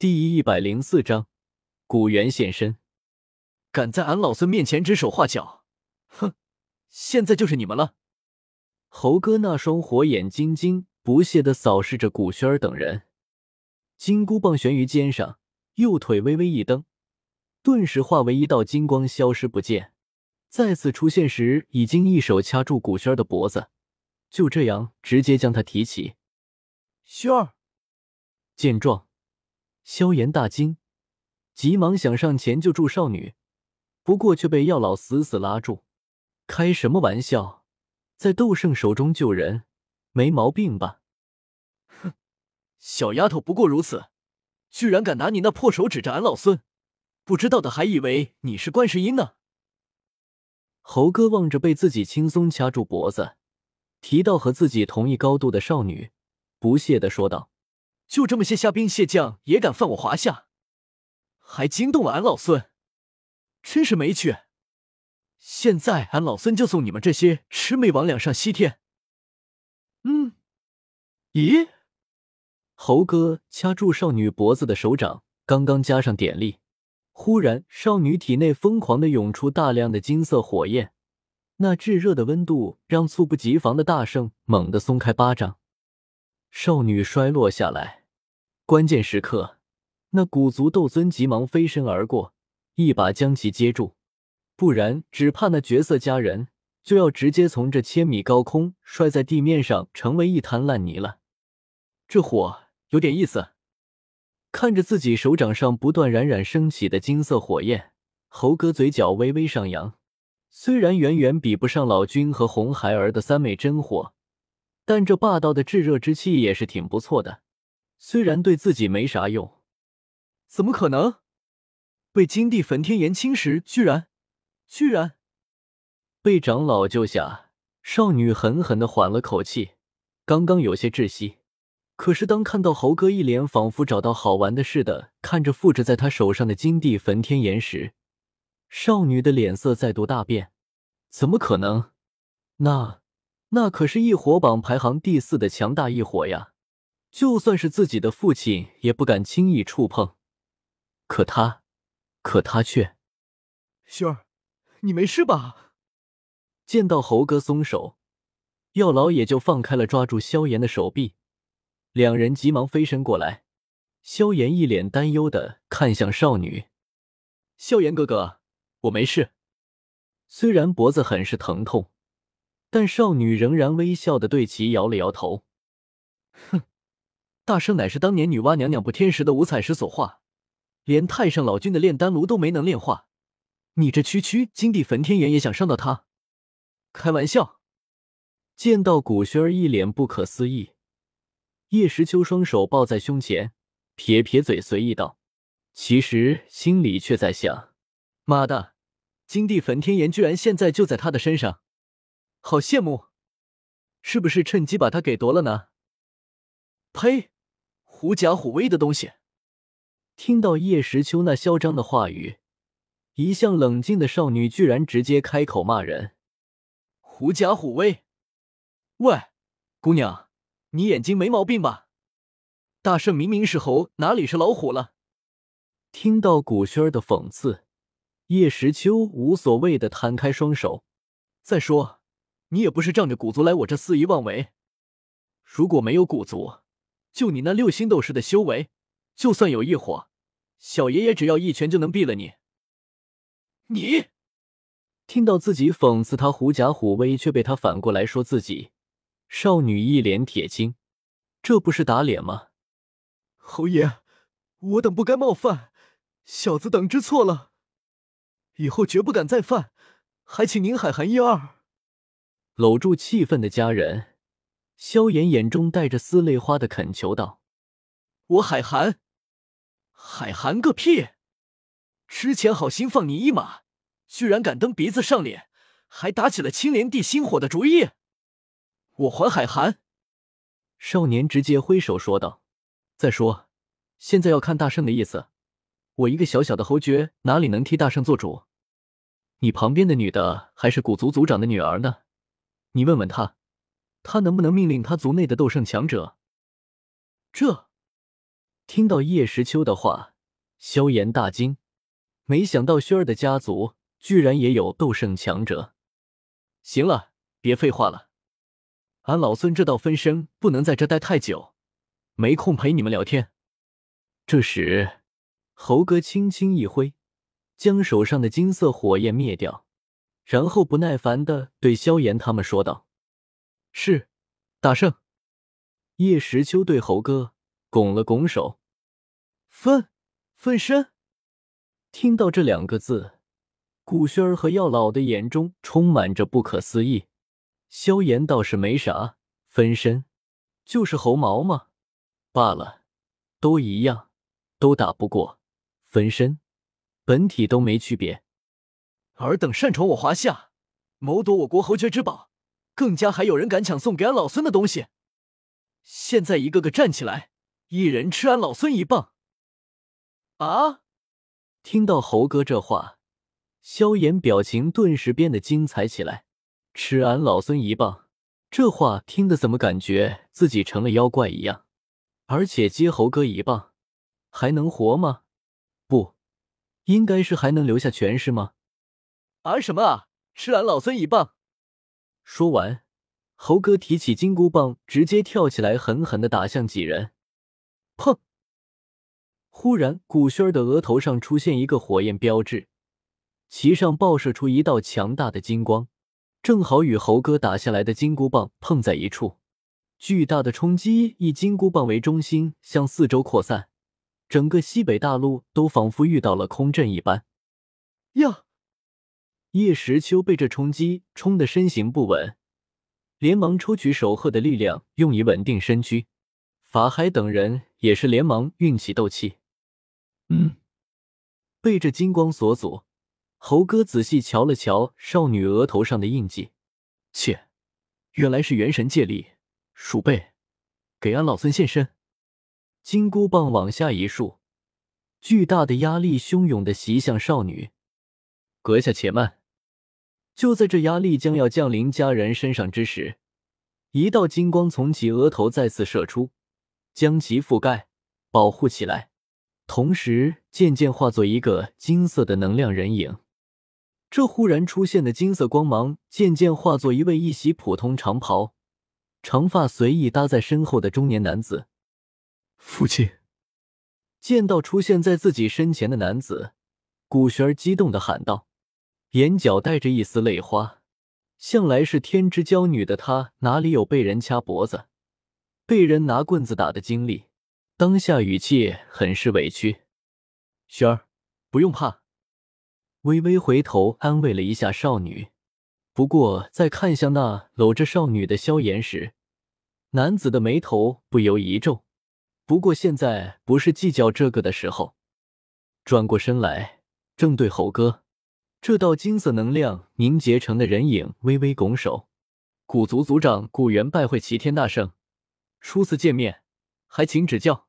第一百零四章，古猿现身。敢在俺老孙面前指手画脚，哼！现在就是你们了。猴哥那双火眼金睛不屑的扫视着古轩儿等人，金箍棒悬于肩上，右腿微微一蹬，顿时化为一道金光，消失不见。再次出现时，已经一手掐住古轩儿的脖子，就这样直接将他提起。轩儿见状，萧炎大惊，急忙想上前救助少女，不过却被药老死死拉住。开什么玩笑，在斗圣手中救人，没毛病吧？哼，小丫头不过如此，居然敢拿你那破手指着俺老孙，不知道的还以为你是观世音呢。猴哥望着被自己轻松掐住脖子、提到和自己同一高度的少女，不屑的说道：“就这么些虾兵蟹将也敢犯我华夏，还惊动了俺老孙，真是没趣。现在俺老孙就送你们这些魑魅魍魉上西天。”嗯，咦？猴哥掐住少女脖子的手掌刚刚加上点力。忽然，少女体内疯狂的涌出大量的金色火焰，那炙热的温度让猝不及防的大圣猛地松开巴掌，少女摔落下来。关键时刻，那古族斗尊急忙飞身而过，一把将其接住，不然只怕那绝色佳人就要直接从这千米高空摔在地面上，成为一滩烂泥了。这火有点意思。看着自己手掌上不断冉冉升起的金色火焰，猴哥嘴角微微上扬。虽然远远比不上老君和红孩儿的三昧真火，但这霸道的炙热之气也是挺不错的。虽然对自己没啥用，怎么可能？被金地焚天炎侵蚀，居然，居然被长老救下！少女狠狠的缓了口气，刚刚有些窒息。可是，当看到猴哥一脸仿佛找到好玩的似的看着附着在他手上的金地焚天炎时，少女的脸色再度大变。怎么可能？那那可是异火榜排行第四的强大异火呀！就算是自己的父亲也不敢轻易触碰。可他，可他却……轩儿，你没事吧？见到猴哥松手，药老也就放开了抓住萧炎的手臂。两人急忙飞身过来，萧炎一脸担忧的看向少女：“萧炎哥哥，我没事。”虽然脖子很是疼痛，但少女仍然微笑的对其摇了摇头：“哼，大圣乃是当年女娲娘娘不天时的五彩石所化，连太上老君的炼丹炉都没能炼化，你这区区金地焚天炎也想伤到他？开玩笑！”见到古轩儿一脸不可思议。叶时秋双手抱在胸前，撇撇嘴，随意道：“其实心里却在想，妈的，金地焚天炎居然现在就在他的身上，好羡慕！是不是趁机把他给夺了呢？”呸！狐假虎威的东西！听到叶时秋那嚣张的话语，一向冷静的少女居然直接开口骂人：“狐假虎威！喂，姑娘！”你眼睛没毛病吧？大圣明明是猴，哪里是老虎了？听到古轩儿的讽刺，叶时秋无所谓的摊开双手。再说，你也不是仗着古族来我这肆意妄为。如果没有古族，就你那六星斗士的修为，就算有异火，小爷爷只要一拳就能毙了你。你听到自己讽刺他狐假虎威，却被他反过来说自己。少女一脸铁青，这不是打脸吗？侯爷，我等不该冒犯，小子等知错了，以后绝不敢再犯，还请您海涵一二。搂住气愤的家人，萧炎眼中带着丝泪花的恳求道：“我海涵，海涵个屁！之前好心放你一马，居然敢蹬鼻子上脸，还打起了青莲地心火的主意。”我还海涵，少年直接挥手说道：“再说，现在要看大圣的意思。我一个小小的侯爵，哪里能替大圣做主？你旁边的女的还是古族族长的女儿呢，你问问他，他能不能命令他族内的斗圣强者？”这，听到叶时秋的话，萧炎大惊，没想到轩儿的家族居然也有斗圣强者。行了，别废话了，俺老孙这道分身不能在这待太久，没空陪你们聊天。这时，猴哥轻轻一挥，将手上的金色火焰灭掉，然后不耐烦的对萧炎他们说道：“是，大圣。”叶时秋对猴哥拱了拱手。分分身，听到这两个字，古轩儿和药老的眼中充满着不可思议。萧炎倒是没啥，分身就是猴毛嘛，罢了，都一样，都打不过，分身本体都没区别。尔等擅闯我华夏，谋夺我国侯爵之宝，更加还有人敢抢送给俺老孙的东西，现在一个个站起来，一人吃俺老孙一棒！啊！听到猴哥这话，萧炎表情顿时变得精彩起来。吃俺老孙一棒！这话听得怎么感觉自己成了妖怪一样？而且接猴哥一棒，还能活吗？不，应该是还能留下权势吗？啊什么啊！吃俺老孙一棒！说完，猴哥提起金箍棒，直接跳起来，狠狠的打向几人。砰！忽然，古轩儿的额头上出现一个火焰标志，其上爆射出一道强大的金光，正好与猴哥打下来的金箍棒碰在一处。巨大的冲击以金箍棒为中心向四周扩散，整个西北大陆都仿佛遇到了空震一般。呀！叶时秋被这冲击冲得身形不稳，连忙抽取守鹤的力量用以稳定身躯。法海等人也是连忙运起斗气。嗯，被这金光所阻，猴哥仔细瞧了瞧少女额头上的印记，切，原来是元神借力，鼠辈，给俺老孙现身！金箍棒往下一竖，巨大的压力汹涌的袭向少女。阁下且慢！就在这压力将要降临家人身上之时，一道金光从其额头再次射出，将其覆盖保护起来。同时，渐渐化作一个金色的能量人影。这忽然出现的金色光芒，渐渐化作一位一袭普通长袍、长发随意搭在身后的中年男子。父亲见到出现在自己身前的男子，古玄儿激动的喊道，眼角带着一丝泪花。向来是天之娇女的她，哪里有被人掐脖子、被人拿棍子打的经历？当下语气很是委屈，萱儿，不用怕。微微回头安慰了一下少女，不过在看向那搂着少女的萧炎时，男子的眉头不由一皱。不过现在不是计较这个的时候，转过身来，正对猴哥这道金色能量凝结成的人影微微拱手：“古族族长古元拜会齐天大圣，初次见面，还请指教。”